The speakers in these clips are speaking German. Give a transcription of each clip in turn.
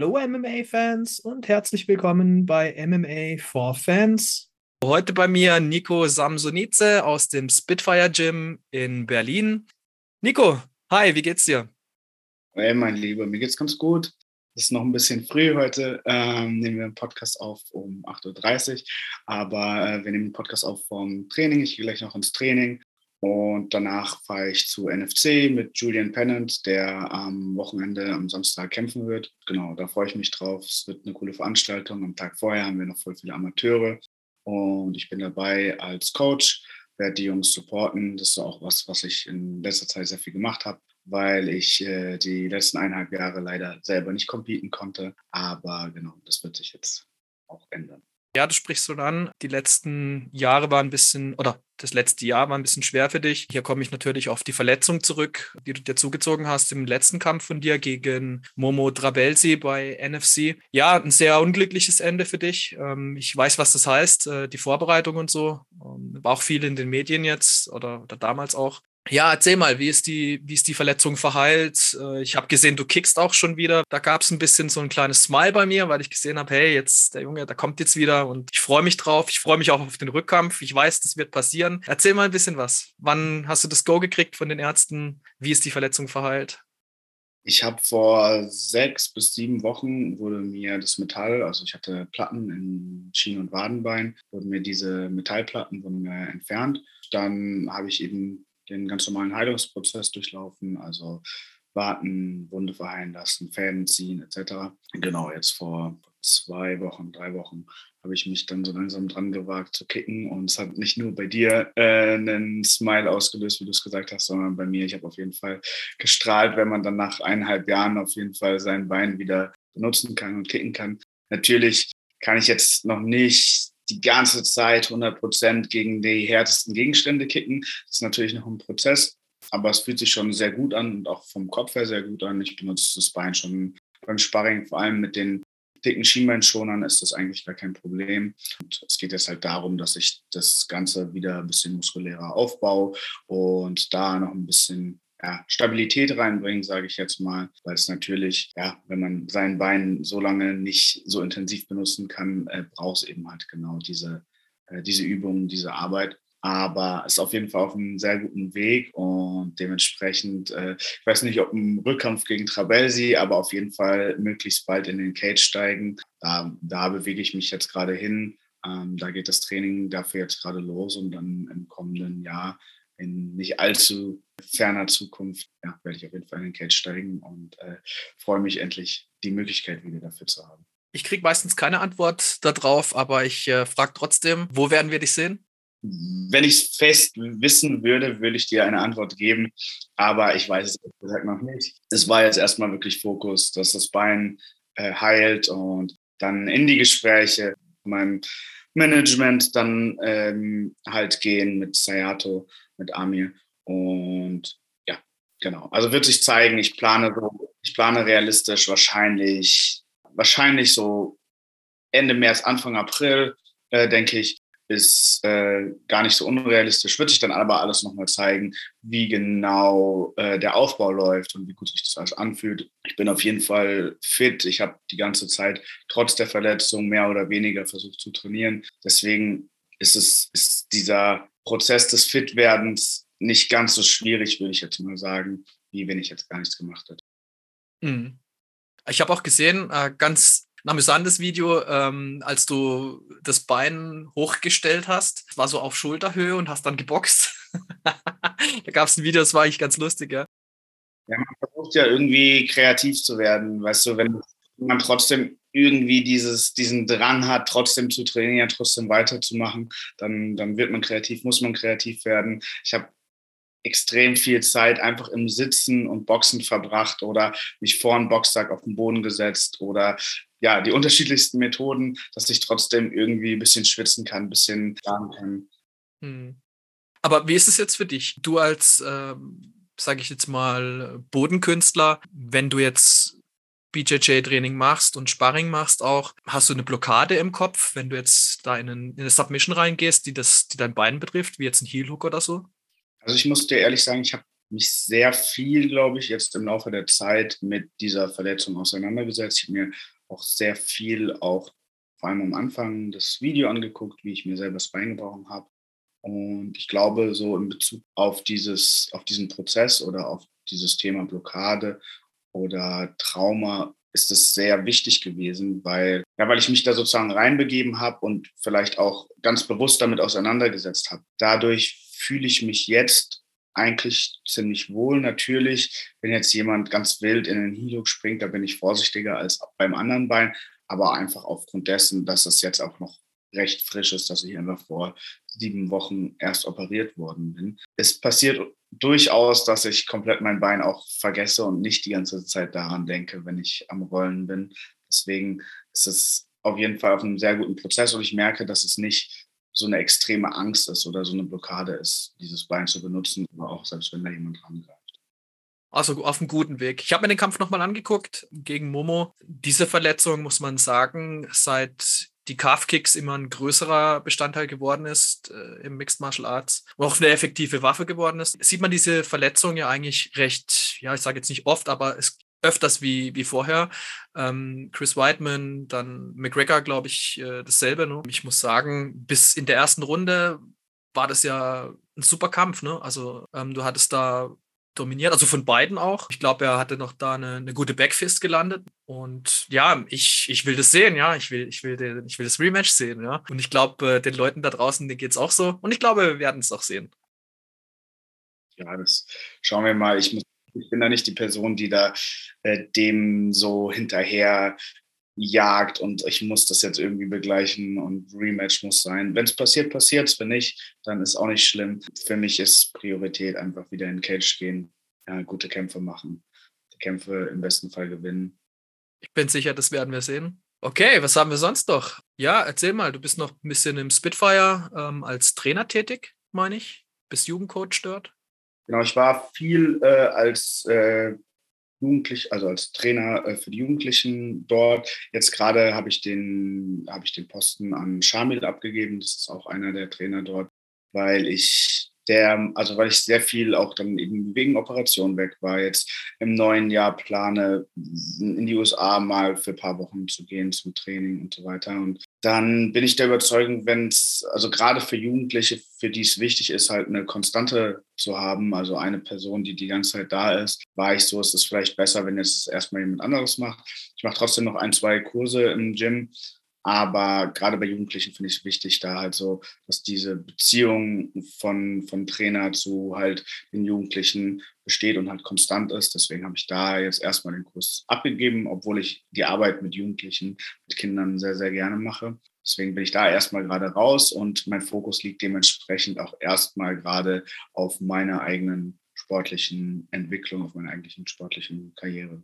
Hallo MMA-Fans und herzlich willkommen bei MMA for Fans. Heute bei mir Nico Samsonice aus dem Spitfire Gym in Berlin. Nico, hi, wie geht's dir? Hey, mein Lieber, mir geht's ganz gut. Es ist noch ein bisschen früh heute. Ähm, nehmen wir einen Podcast auf um 8.30 Uhr. Aber äh, wir nehmen den Podcast auf vom Training. Ich gehe gleich noch ins Training. Und danach fahre ich zu NFC mit Julian Pennant, der am Wochenende, am Samstag kämpfen wird. Genau, da freue ich mich drauf. Es wird eine coole Veranstaltung. Am Tag vorher haben wir noch voll viele Amateure. Und ich bin dabei als Coach, werde die Jungs supporten. Das ist auch was, was ich in letzter Zeit sehr viel gemacht habe, weil ich äh, die letzten eineinhalb Jahre leider selber nicht competen konnte. Aber genau, das wird sich jetzt auch ändern. Ja, du sprichst so an. Die letzten Jahre waren ein bisschen, oder das letzte Jahr war ein bisschen schwer für dich. Hier komme ich natürlich auf die Verletzung zurück, die du dir zugezogen hast im letzten Kampf von dir gegen Momo Drabelsi bei NFC. Ja, ein sehr unglückliches Ende für dich. Ähm, ich weiß, was das heißt, äh, die Vorbereitung und so. Ähm, war auch viel in den Medien jetzt oder, oder damals auch. Ja, erzähl mal, wie ist die, wie ist die Verletzung verheilt? Äh, ich habe gesehen, du kickst auch schon wieder. Da gab es ein bisschen so ein kleines Smile bei mir, weil ich gesehen habe, hey, jetzt der Junge, der kommt jetzt wieder und ich freue mich drauf. Ich freue mich auch auf den Rückkampf. Ich weiß, das wird passieren. Erzähl mal ein bisschen was. Wann hast du das Go gekriegt von den Ärzten? Wie ist die Verletzung verheilt? Ich habe vor sechs bis sieben Wochen wurde mir das Metall, also ich hatte Platten in Schien- und Wadenbein, wurden mir diese Metallplatten wurden mir entfernt. Dann habe ich eben den ganz normalen Heilungsprozess durchlaufen, also warten, Wunde verheilen lassen, Fäden ziehen etc. Genau, jetzt vor zwei Wochen, drei Wochen habe ich mich dann so langsam dran gewagt zu kicken und es hat nicht nur bei dir äh, einen Smile ausgelöst, wie du es gesagt hast, sondern bei mir. Ich habe auf jeden Fall gestrahlt, wenn man dann nach eineinhalb Jahren auf jeden Fall sein Bein wieder benutzen kann und kicken kann. Natürlich kann ich jetzt noch nicht die ganze Zeit 100 Prozent gegen die härtesten Gegenstände kicken. Das ist natürlich noch ein Prozess, aber es fühlt sich schon sehr gut an und auch vom Kopf her sehr gut an. Ich benutze das Bein schon beim Sparring, vor allem mit den dicken Schienbeinschonern ist das eigentlich gar kein Problem. Und es geht jetzt halt darum, dass ich das Ganze wieder ein bisschen muskulärer aufbaue und da noch ein bisschen ja, Stabilität reinbringen, sage ich jetzt mal, weil es natürlich, ja, wenn man sein Bein so lange nicht so intensiv benutzen kann, äh, braucht es eben halt genau diese, äh, diese Übungen, diese Arbeit. Aber es ist auf jeden Fall auf einem sehr guten Weg und dementsprechend, äh, ich weiß nicht, ob ein Rückkampf gegen Trabelsi, aber auf jeden Fall möglichst bald in den Cage steigen. Da, da bewege ich mich jetzt gerade hin. Ähm, da geht das Training dafür jetzt gerade los und dann im kommenden Jahr in nicht allzu ferner Zukunft ja, werde ich auf jeden Fall in den Cage steigen und äh, freue mich endlich, die Möglichkeit wieder dafür zu haben. Ich kriege meistens keine Antwort darauf, aber ich äh, frage trotzdem, wo werden wir dich sehen? Wenn ich es fest wissen würde, würde ich dir eine Antwort geben, aber ich weiß es gesagt noch nicht. Es war jetzt erstmal wirklich Fokus, dass das Bein äh, heilt und dann in die Gespräche, mein Management dann ähm, halt gehen mit Sayato mit Amir. Und ja, genau. Also wird sich zeigen, ich plane so, ich plane realistisch wahrscheinlich, wahrscheinlich so Ende März, Anfang April, äh, denke ich, ist äh, gar nicht so unrealistisch. Wird sich dann aber alles nochmal zeigen, wie genau äh, der Aufbau läuft und wie gut sich das alles anfühlt. Ich bin auf jeden Fall fit. Ich habe die ganze Zeit trotz der Verletzung mehr oder weniger versucht zu trainieren. Deswegen ist es ist dieser Prozess des Fitwerdens nicht ganz so schwierig, würde ich jetzt mal sagen, wie wenn ich jetzt gar nichts gemacht hätte. Mhm. Ich habe auch gesehen, äh, ganz ein amüsantes Video, ähm, als du das Bein hochgestellt hast. Es war so auf Schulterhöhe und hast dann geboxt. da gab es ein Video, das war eigentlich ganz lustig, ja. Ja, man versucht ja irgendwie kreativ zu werden, weißt du, wenn man trotzdem irgendwie dieses, diesen Drang hat, trotzdem zu trainieren, trotzdem weiterzumachen, dann, dann wird man kreativ, muss man kreativ werden. Ich habe extrem viel Zeit einfach im Sitzen und Boxen verbracht oder mich vor einen Boxsack auf den Boden gesetzt oder ja, die unterschiedlichsten Methoden, dass ich trotzdem irgendwie ein bisschen schwitzen kann, ein bisschen planen kann. Hm. Aber wie ist es jetzt für dich? Du als, ähm, sage ich jetzt mal, Bodenkünstler, wenn du jetzt BJJ-Training machst und Sparring machst auch, hast du eine Blockade im Kopf, wenn du jetzt da in, einen, in eine Submission reingehst, die, das, die dein Bein betrifft, wie jetzt ein Heel-Hook oder so? Also ich muss dir ehrlich sagen, ich habe mich sehr viel, glaube ich, jetzt im Laufe der Zeit mit dieser Verletzung auseinandergesetzt. Ich habe mir auch sehr viel auch vor allem am Anfang das Video angeguckt, wie ich mir selber das Bein gebrochen habe. Und ich glaube, so in Bezug auf, dieses, auf diesen Prozess oder auf dieses Thema Blockade oder Trauma ist es sehr wichtig gewesen, weil, ja, weil ich mich da sozusagen reinbegeben habe und vielleicht auch ganz bewusst damit auseinandergesetzt habe. Dadurch fühle ich mich jetzt eigentlich ziemlich wohl. Natürlich, wenn jetzt jemand ganz wild in den Hilux springt, da bin ich vorsichtiger als beim anderen Bein, aber einfach aufgrund dessen, dass es jetzt auch noch recht frisch ist, dass ich einfach vor sieben Wochen erst operiert worden bin. Es passiert durchaus, dass ich komplett mein Bein auch vergesse und nicht die ganze Zeit daran denke, wenn ich am Rollen bin. Deswegen ist es auf jeden Fall auf einem sehr guten Prozess und ich merke, dass es nicht so eine extreme Angst ist oder so eine Blockade ist, dieses Bein zu benutzen, aber auch selbst wenn da jemand rangreift. Also auf einem guten Weg. Ich habe mir den Kampf nochmal angeguckt gegen Momo. Diese Verletzung, muss man sagen, seit die Calf-Kicks immer ein größerer Bestandteil geworden ist äh, im Mixed Martial Arts und auch eine effektive Waffe geworden ist, sieht man diese Verletzung ja eigentlich recht, ja, ich sage jetzt nicht oft, aber es öfters wie, wie vorher. Ähm, Chris Whiteman, dann McGregor, glaube ich, äh, dasselbe. Ne? Ich muss sagen, bis in der ersten Runde war das ja ein super Kampf. Ne? Also ähm, du hattest da dominiert, also von beiden auch. Ich glaube, er hatte noch da eine, eine, gute Backfist gelandet. Und ja, ich, ich will das sehen, ja. Ich will, ich will, den, ich will das Rematch sehen, ja. Und ich glaube, äh, den Leuten da draußen, geht es auch so. Und ich glaube, wir werden es auch sehen. Ja, das schauen wir mal. Ich, muss, ich bin da nicht die Person, die da äh, dem so hinterher jagt und ich muss das jetzt irgendwie begleichen und Rematch muss sein. Wenn es passiert, passiert es. Wenn nicht, dann ist auch nicht schlimm. Für mich ist Priorität einfach wieder in Cage gehen, ja, gute Kämpfe machen, die Kämpfe im besten Fall gewinnen. Ich bin sicher, das werden wir sehen. Okay, was haben wir sonst noch? Ja, erzähl mal, du bist noch ein bisschen im Spitfire ähm, als Trainer tätig, meine ich. Bist Jugendcoach dort? Genau, ich war viel äh, als äh, Jugendlich, also als Trainer äh, für die Jugendlichen dort. Jetzt gerade habe ich den, habe ich den Posten an Shamil abgegeben. Das ist auch einer der Trainer dort, weil ich der, also weil ich sehr viel auch dann eben wegen Operation weg war, jetzt im neuen Jahr plane, in die USA mal für ein paar Wochen zu gehen zum Training und so weiter. Und dann bin ich der Überzeugung, wenn es, also gerade für Jugendliche, für die es wichtig ist, halt eine Konstante zu haben, also eine Person, die die ganze Zeit da ist, war ich so, es ist vielleicht besser, wenn jetzt erstmal jemand anderes macht. Ich mache trotzdem noch ein, zwei Kurse im Gym, aber gerade bei Jugendlichen finde ich es wichtig, da halt so, dass diese Beziehung von, von Trainer zu halt den Jugendlichen besteht und halt konstant ist. Deswegen habe ich da jetzt erstmal den Kurs abgegeben, obwohl ich die Arbeit mit Jugendlichen, mit Kindern sehr, sehr gerne mache. Deswegen bin ich da erstmal gerade raus und mein Fokus liegt dementsprechend auch erstmal gerade auf meiner eigenen sportlichen Entwicklung, auf meiner eigentlichen sportlichen Karriere.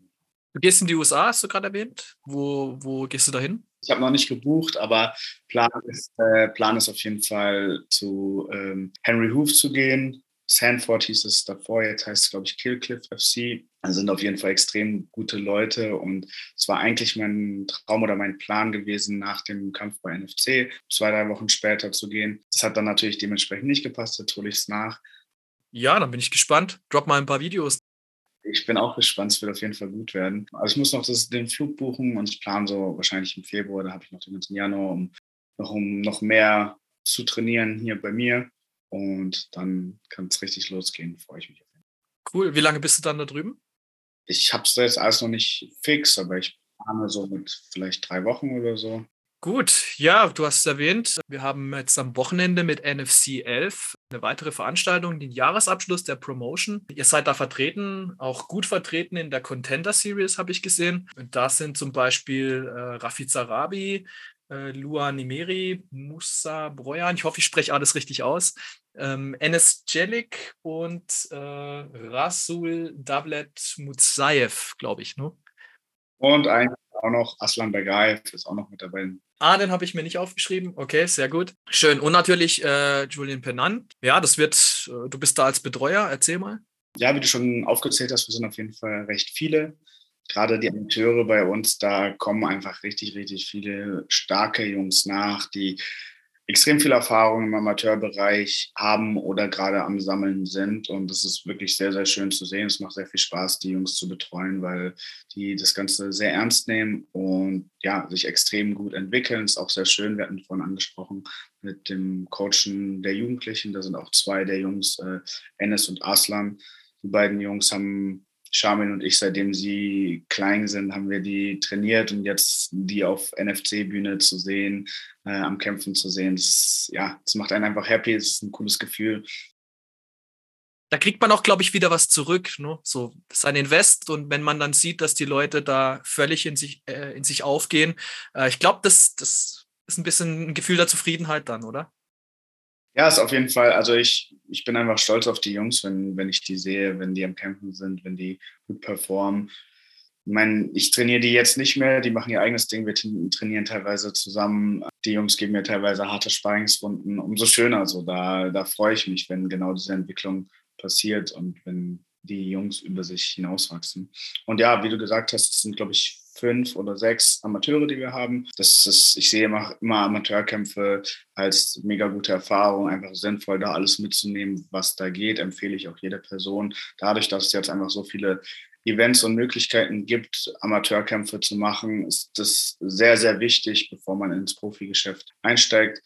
Du gehst in die USA, hast du gerade erwähnt. Wo, wo gehst du da hin? Ich habe noch nicht gebucht, aber Plan ist, äh, Plan ist auf jeden Fall zu ähm, Henry Hoof zu gehen. Sanford hieß es davor, jetzt heißt es, glaube ich, Killcliff FC. Das sind auf jeden Fall extrem gute Leute und es war eigentlich mein Traum oder mein Plan gewesen, nach dem Kampf bei NFC zwei, drei Wochen später zu gehen. Das hat dann natürlich dementsprechend nicht gepasst, jetzt hole ich es nach. Ja, dann bin ich gespannt. Drop mal ein paar Videos ich bin auch gespannt, es wird auf jeden Fall gut werden. Also ich muss noch das, den Flug buchen und ich plane so wahrscheinlich im Februar, da habe ich noch den ganzen Januar, um noch, um noch mehr zu trainieren hier bei mir. Und dann kann es richtig losgehen, freue ich mich. Cool. Wie lange bist du dann da drüben? Ich habe es jetzt alles noch nicht fix, aber ich plane so mit vielleicht drei Wochen oder so. Gut, ja, du hast es erwähnt. Wir haben jetzt am Wochenende mit NFC 11 eine weitere Veranstaltung, den Jahresabschluss der Promotion. Ihr seid da vertreten, auch gut vertreten in der Contender Series, habe ich gesehen. Und da sind zum Beispiel äh, Rafi Zarabi, äh, Lua Nimeri, Musa Broyan, ich hoffe, ich spreche alles richtig aus, ähm, Enes Celik und äh, Rasul Davlet Mutsayev, glaube ich. Ne? Und ein auch noch Aslan Bergaev ist auch noch mit dabei. Ah, den habe ich mir nicht aufgeschrieben. Okay, sehr gut. Schön. Und natürlich äh, Julian Pennant. Ja, das wird, äh, du bist da als Betreuer. Erzähl mal. Ja, wie du schon aufgezählt hast, wir sind auf jeden Fall recht viele. Gerade die Amateure bei uns, da kommen einfach richtig, richtig viele starke Jungs nach, die extrem viel Erfahrung im Amateurbereich haben oder gerade am Sammeln sind. Und das ist wirklich sehr, sehr schön zu sehen. Es macht sehr viel Spaß, die Jungs zu betreuen, weil die das Ganze sehr ernst nehmen und ja, sich extrem gut entwickeln. Ist auch sehr schön. Wir hatten vorhin angesprochen mit dem Coachen der Jugendlichen. Da sind auch zwei der Jungs, äh, Enes und Aslan. Die beiden Jungs haben Charmin und ich, seitdem sie klein sind, haben wir die trainiert und jetzt die auf NFC-Bühne zu sehen, äh, am Kämpfen zu sehen, das, ja, das macht einen einfach happy, es ist ein cooles Gefühl. Da kriegt man auch, glaube ich, wieder was zurück. Ne? So, das ein Invest und wenn man dann sieht, dass die Leute da völlig in sich, äh, in sich aufgehen, äh, ich glaube, das, das ist ein bisschen ein Gefühl der Zufriedenheit dann, oder? Ja, ist auf jeden Fall. Also ich, ich bin einfach stolz auf die Jungs, wenn, wenn ich die sehe, wenn die am Campen sind, wenn die gut performen. Ich meine, ich trainiere die jetzt nicht mehr, die machen ihr eigenes Ding, wir trainieren teilweise zusammen. Die Jungs geben mir teilweise harte Sparringsrunden. Umso schöner. Also da, da freue ich mich, wenn genau diese Entwicklung passiert und wenn die Jungs über sich hinauswachsen. Und ja, wie du gesagt hast, es sind, glaube ich, fünf oder sechs Amateure, die wir haben. Das ist, ich sehe immer, immer Amateurkämpfe als mega gute Erfahrung, einfach sinnvoll, da alles mitzunehmen, was da geht, empfehle ich auch jeder Person. Dadurch, dass es jetzt einfach so viele Events und Möglichkeiten gibt, Amateurkämpfe zu machen, ist das sehr, sehr wichtig, bevor man ins Profigeschäft einsteigt,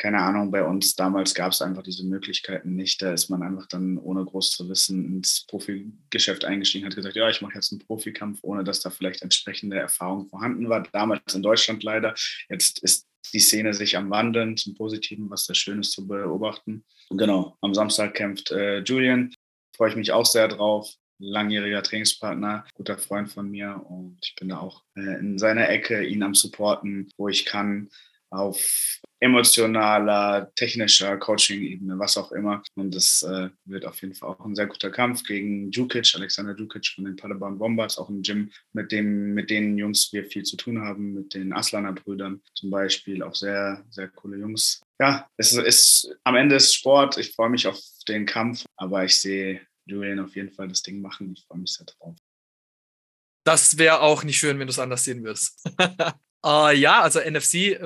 keine Ahnung, bei uns damals gab es einfach diese Möglichkeiten nicht. Da ist man einfach dann, ohne groß zu wissen, ins Profigeschäft eingestiegen, hat gesagt, ja, ich mache jetzt einen Profikampf, ohne dass da vielleicht entsprechende Erfahrung vorhanden war. Damals in Deutschland leider. Jetzt ist die Szene sich am Wandeln zum Positiven, was sehr schön ist zu beobachten. Und genau, am Samstag kämpft äh, Julian. Freue ich mich auch sehr drauf langjähriger Trainingspartner, guter Freund von mir und ich bin da auch äh, in seiner Ecke, ihn am Supporten, wo ich kann auf emotionaler, technischer Coaching-Ebene, was auch immer. Und das äh, wird auf jeden Fall auch ein sehr guter Kampf gegen Djukic, Alexander Djukic von den Paderborn Bombers, auch ein Gym, mit dem, mit den Jungs wir viel zu tun haben, mit den Aslaner Brüdern zum Beispiel, auch sehr, sehr coole Jungs. Ja, es ist am Ende ist Sport. Ich freue mich auf den Kampf, aber ich sehe Julian auf jeden Fall das Ding machen. Ich freue mich sehr drauf. Das wäre auch nicht schön, wenn du es anders sehen würdest. Uh, ja, also NFC, äh,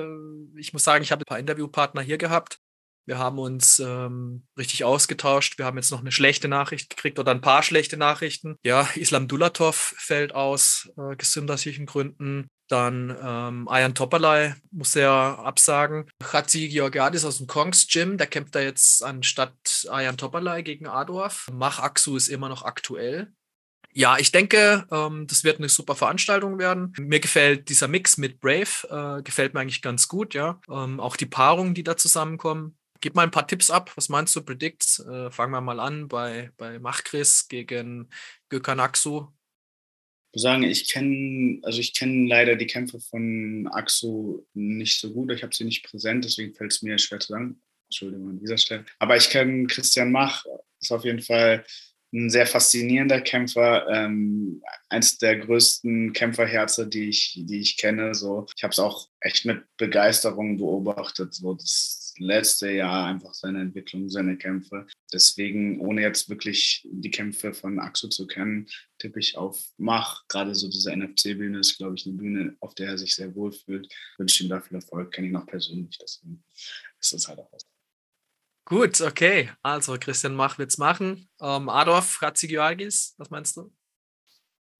ich muss sagen, ich habe ein paar Interviewpartner hier gehabt. Wir haben uns ähm, richtig ausgetauscht. Wir haben jetzt noch eine schlechte Nachricht gekriegt oder ein paar schlechte Nachrichten. Ja, Islam Dulatov fällt aus äh, gesundheitlichen Gründen. Dann ähm, Ayan Topalai muss er absagen. Khatsi Georgiadis aus dem Kongs Gym, der kämpft da jetzt anstatt Ayan Topalai gegen Adorf. Mach Aksu ist immer noch aktuell. Ja, ich denke, ähm, das wird eine super Veranstaltung werden. Mir gefällt dieser Mix mit Brave, äh, gefällt mir eigentlich ganz gut, ja. Ähm, auch die Paarungen, die da zusammenkommen. Gib mal ein paar Tipps ab. Was meinst du, Predicts? Äh, fangen wir mal an bei, bei Machkris gegen Gökhan Aksu. Ich muss sagen, ich kenne, also ich kenne leider die Kämpfe von Aksu nicht so gut. Ich habe sie nicht präsent, deswegen fällt es mir schwer zu sagen. Entschuldigung an dieser Stelle. Aber ich kenne Christian Mach, ist auf jeden Fall ein sehr faszinierender Kämpfer, ähm, eins der größten Kämpferherze, die ich, die ich kenne. So, ich habe es auch echt mit Begeisterung beobachtet. So das letzte Jahr einfach seine Entwicklung, seine Kämpfe. Deswegen, ohne jetzt wirklich die Kämpfe von Axel zu kennen, tippe ich auf Mach. Gerade so diese NFC-Bühne ist, glaube ich, eine Bühne, auf der er sich sehr wohl fühlt. Wünsche ihm da viel Erfolg, kenne ihn auch persönlich. Deswegen ist das halt auch was. Gut, okay. Also Christian Mach wird's machen. Ähm, Adolf Ratzigiorgis, was meinst du?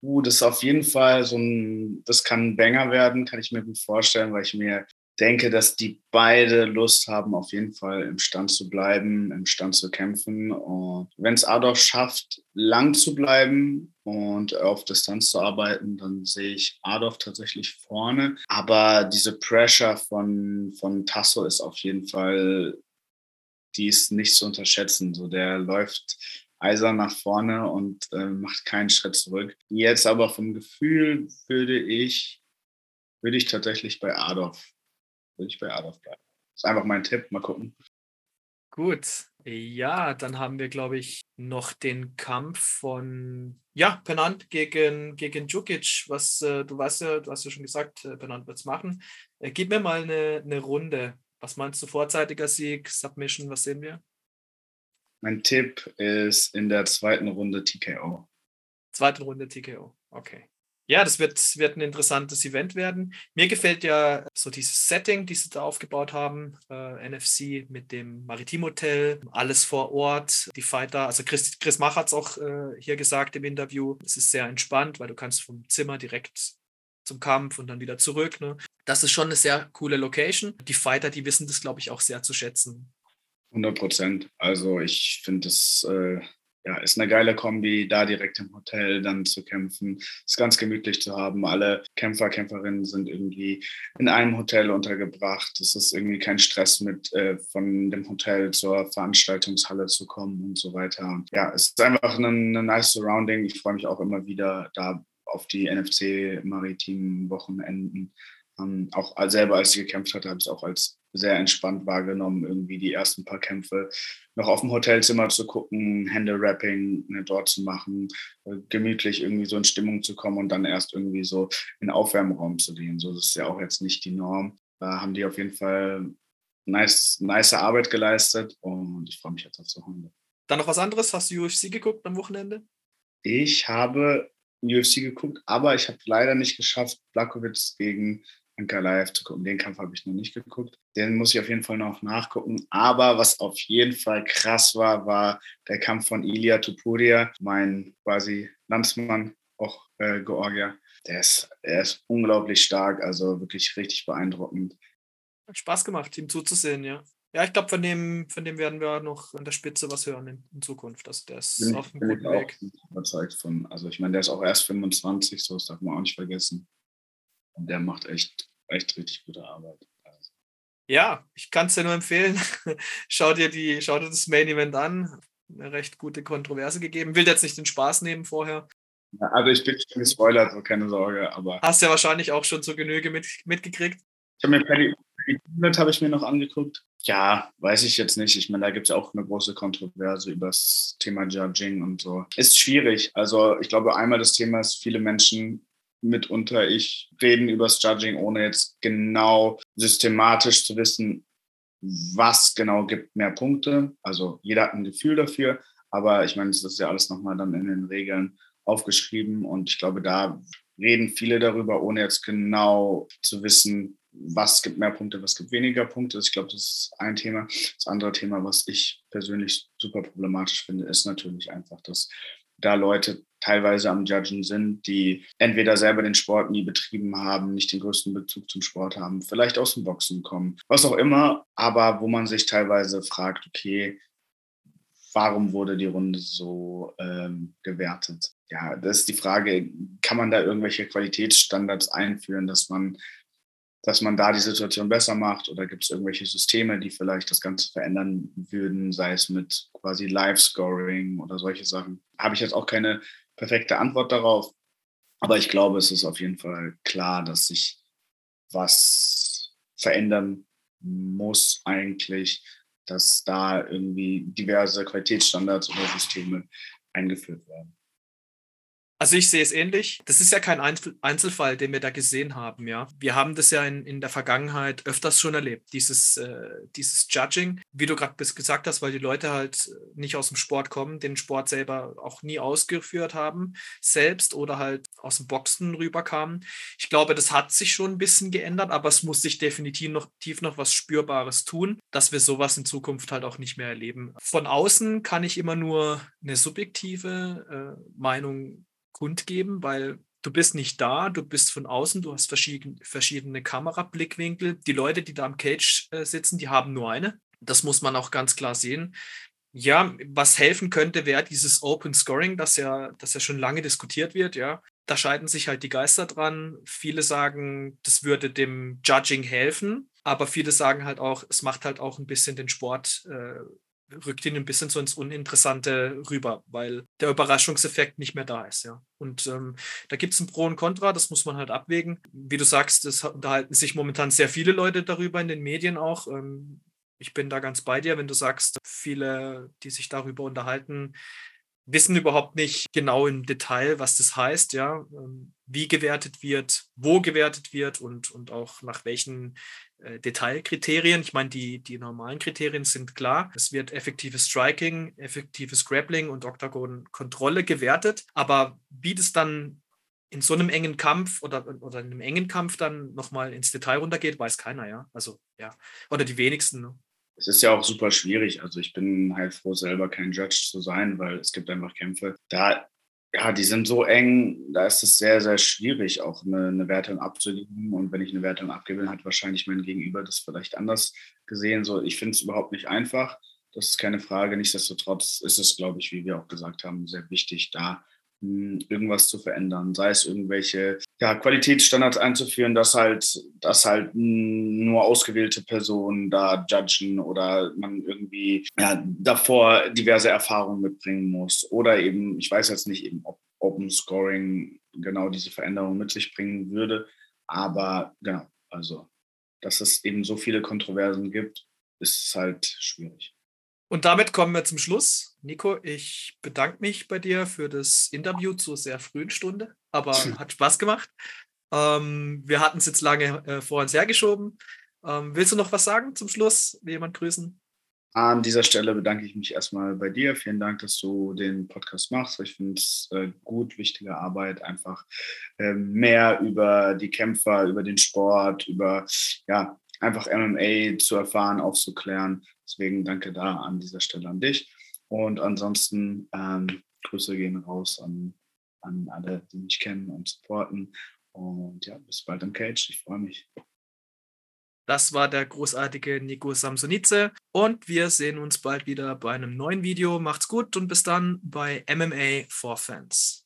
Uh, das ist auf jeden Fall so ein, das kann ein Banger werden, kann ich mir gut vorstellen, weil ich mir denke, dass die beide Lust haben, auf jeden Fall im Stand zu bleiben, im Stand zu kämpfen. Und wenn es Adolf schafft, lang zu bleiben und auf Distanz zu arbeiten, dann sehe ich Adolf tatsächlich vorne. Aber diese Pressure von, von Tasso ist auf jeden Fall die ist nicht zu unterschätzen. So, der läuft eisern nach vorne und äh, macht keinen Schritt zurück. Jetzt aber vom Gefühl würde ich, würde ich tatsächlich bei Adolf, würde ich bei Adolf bleiben. Das ist einfach mein Tipp. Mal gucken. Gut. Ja, dann haben wir, glaube ich, noch den Kampf von, ja, Penant gegen, gegen Djukic. Was, äh, du weißt ja, du hast ja schon gesagt, äh, Penant wird es machen. Äh, gib mir mal eine, eine Runde. Was meinst du, vorzeitiger Sieg, Submission, was sehen wir? Mein Tipp ist in der zweiten Runde TKO. Zweite Runde TKO, okay. Ja, das wird, wird ein interessantes Event werden. Mir gefällt ja so dieses Setting, das sie da aufgebaut haben, äh, NFC mit dem Maritim Hotel, alles vor Ort, die Fighter. Also Chris, Chris Mach hat es auch äh, hier gesagt im Interview. Es ist sehr entspannt, weil du kannst vom Zimmer direkt zum Kampf und dann wieder zurück. Ne? Das ist schon eine sehr coole Location. Die Fighter, die wissen das, glaube ich, auch sehr zu schätzen. 100 Prozent. Also ich finde es äh, ja, ist eine geile Kombi, da direkt im Hotel dann zu kämpfen. Ist ganz gemütlich zu haben. Alle Kämpfer, Kämpferinnen sind irgendwie in einem Hotel untergebracht. Es ist irgendwie kein Stress mit äh, von dem Hotel zur Veranstaltungshalle zu kommen und so weiter. Ja, es ist einfach eine, nice Surrounding. Ich freue mich auch immer wieder da auf die NFC maritimen Wochenenden. Ähm, auch selber, als ich gekämpft hatte, habe ich es auch als sehr entspannt wahrgenommen, irgendwie die ersten paar Kämpfe noch auf dem Hotelzimmer zu gucken, Hände-Wrapping ne, dort zu machen, äh, gemütlich irgendwie so in Stimmung zu kommen und dann erst irgendwie so in Aufwärmraum zu gehen. So das ist ja auch jetzt nicht die Norm. Da haben die auf jeden Fall nice, nice Arbeit geleistet und ich freue mich jetzt auf so Hunde. Dann noch was anderes? Hast du UFC geguckt am Wochenende? Ich habe UFC geguckt, aber ich habe leider nicht geschafft, Blakowitz gegen Ankalaev zu gucken. Den Kampf habe ich noch nicht geguckt. Den muss ich auf jeden Fall noch nachgucken. Aber was auf jeden Fall krass war, war der Kampf von Ilya Tupuria, mein quasi Landsmann, auch äh, Georgier. Der ist, er ist unglaublich stark, also wirklich richtig beeindruckend. Hat Spaß gemacht, ihm zuzusehen, ja. Ja, ich glaube, von dem, von dem werden wir noch an der Spitze was hören in, in Zukunft. Also der ist bin auf einem guten Weg. Überzeugt von. Also ich meine, der ist auch erst 25, so das darf man auch nicht vergessen. Und der macht echt, echt richtig gute Arbeit. Also. Ja, ich kann es dir nur empfehlen. schau, dir die, schau dir das Main Event an. Eine recht gute Kontroverse gegeben. Will jetzt nicht den Spaß nehmen vorher. Ja, also ich bin schon gespoilert, so keine Sorge. Aber Hast ja wahrscheinlich auch schon zur Genüge mit, mitgekriegt. Ich habe mir Paddy habe ich mir noch angeguckt. Ja, weiß ich jetzt nicht. Ich meine, da gibt es auch eine große Kontroverse über das Thema Judging und so. Ist schwierig. Also ich glaube, einmal das Thema ist, viele Menschen mitunter ich reden über das Judging, ohne jetzt genau systematisch zu wissen, was genau gibt mehr Punkte. Also jeder hat ein Gefühl dafür, aber ich meine, das ist ja alles nochmal dann in den Regeln aufgeschrieben und ich glaube, da reden viele darüber, ohne jetzt genau zu wissen, was gibt mehr Punkte, was gibt weniger Punkte. Ich glaube, das ist ein Thema. Das andere Thema, was ich persönlich super problematisch finde, ist natürlich einfach, dass da Leute teilweise am Judgen sind, die entweder selber den Sport nie betrieben haben, nicht den größten Bezug zum Sport haben, vielleicht aus dem Boxen kommen, was auch immer, aber wo man sich teilweise fragt, okay, warum wurde die Runde so ähm, gewertet? Ja, das ist die Frage, kann man da irgendwelche Qualitätsstandards einführen, dass man dass man da die Situation besser macht oder gibt es irgendwelche Systeme, die vielleicht das Ganze verändern würden, sei es mit quasi Live-Scoring oder solche Sachen. Habe ich jetzt auch keine perfekte Antwort darauf, aber ich glaube, es ist auf jeden Fall klar, dass sich was verändern muss eigentlich, dass da irgendwie diverse Qualitätsstandards oder Systeme eingeführt werden. Also ich sehe es ähnlich. Das ist ja kein Einzelfall, den wir da gesehen haben, ja. Wir haben das ja in, in der Vergangenheit öfters schon erlebt, dieses, äh, dieses Judging, wie du gerade gesagt hast, weil die Leute halt nicht aus dem Sport kommen, den Sport selber auch nie ausgeführt haben, selbst oder halt aus dem Boxen rüberkamen. Ich glaube, das hat sich schon ein bisschen geändert, aber es muss sich definitiv noch, tief noch was Spürbares tun, dass wir sowas in Zukunft halt auch nicht mehr erleben. Von außen kann ich immer nur eine subjektive äh, Meinung kundgeben, weil du bist nicht da, du bist von außen, du hast verschiedene, verschiedene Kamerablickwinkel. Die Leute, die da am Cage äh, sitzen, die haben nur eine. Das muss man auch ganz klar sehen. Ja, was helfen könnte, wäre dieses Open Scoring, das ja, das ja schon lange diskutiert wird, ja. Da scheiden sich halt die Geister dran. Viele sagen, das würde dem Judging helfen, aber viele sagen halt auch, es macht halt auch ein bisschen den Sport äh, rückt ihn ein bisschen so ins Uninteressante rüber, weil der Überraschungseffekt nicht mehr da ist, ja. Und ähm, da gibt es ein Pro und Contra, das muss man halt abwägen. Wie du sagst, es unterhalten sich momentan sehr viele Leute darüber in den Medien auch. Ähm, ich bin da ganz bei dir, wenn du sagst, viele, die sich darüber unterhalten, wissen überhaupt nicht genau im Detail, was das heißt, ja, ähm, wie gewertet wird, wo gewertet wird und, und auch nach welchen Detailkriterien. Ich meine, die, die normalen Kriterien sind klar. Es wird effektives Striking, effektives Grappling und Octagon-Kontrolle gewertet. Aber wie das dann in so einem engen Kampf oder, oder in einem engen Kampf dann nochmal ins Detail runtergeht, weiß keiner, ja. Also, ja. Oder die wenigsten. Ne? Es ist ja auch super schwierig. Also ich bin halt froh, selber kein Judge zu sein, weil es gibt einfach Kämpfe. Da, ja, die sind so eng, da ist es sehr, sehr schwierig, auch eine, eine Wertung abzugeben. Und wenn ich eine Wertung abgebe, hat wahrscheinlich mein Gegenüber das vielleicht anders gesehen. So, ich finde es überhaupt nicht einfach. Das ist keine Frage. Nichtsdestotrotz ist es, glaube ich, wie wir auch gesagt haben, sehr wichtig, da irgendwas zu verändern, sei es irgendwelche ja, Qualitätsstandards einzuführen, dass halt, dass halt nur ausgewählte Personen da judgen oder man irgendwie ja, davor diverse Erfahrungen mitbringen muss. Oder eben, ich weiß jetzt nicht, eben, ob Open Scoring genau diese Veränderung mit sich bringen würde, aber genau, also dass es eben so viele Kontroversen gibt, ist halt schwierig. Und damit kommen wir zum Schluss. Nico, ich bedanke mich bei dir für das Interview zur sehr frühen Stunde, aber hat Spaß gemacht. Ähm, wir hatten es jetzt lange äh, vor uns hergeschoben. Ähm, willst du noch was sagen zum Schluss? Jemand grüßen? An dieser Stelle bedanke ich mich erstmal bei dir. Vielen Dank, dass du den Podcast machst. Ich finde es äh, gut, wichtige Arbeit, einfach äh, mehr über die Kämpfer, über den Sport, über ja, einfach MMA zu erfahren, aufzuklären. Deswegen danke da an dieser Stelle an dich. Und ansonsten ähm, Grüße gehen raus an, an alle, die mich kennen und supporten. Und ja, bis bald im Cage. Ich freue mich. Das war der großartige Nico Samsonice und wir sehen uns bald wieder bei einem neuen Video. Macht's gut und bis dann bei MMA for Fans.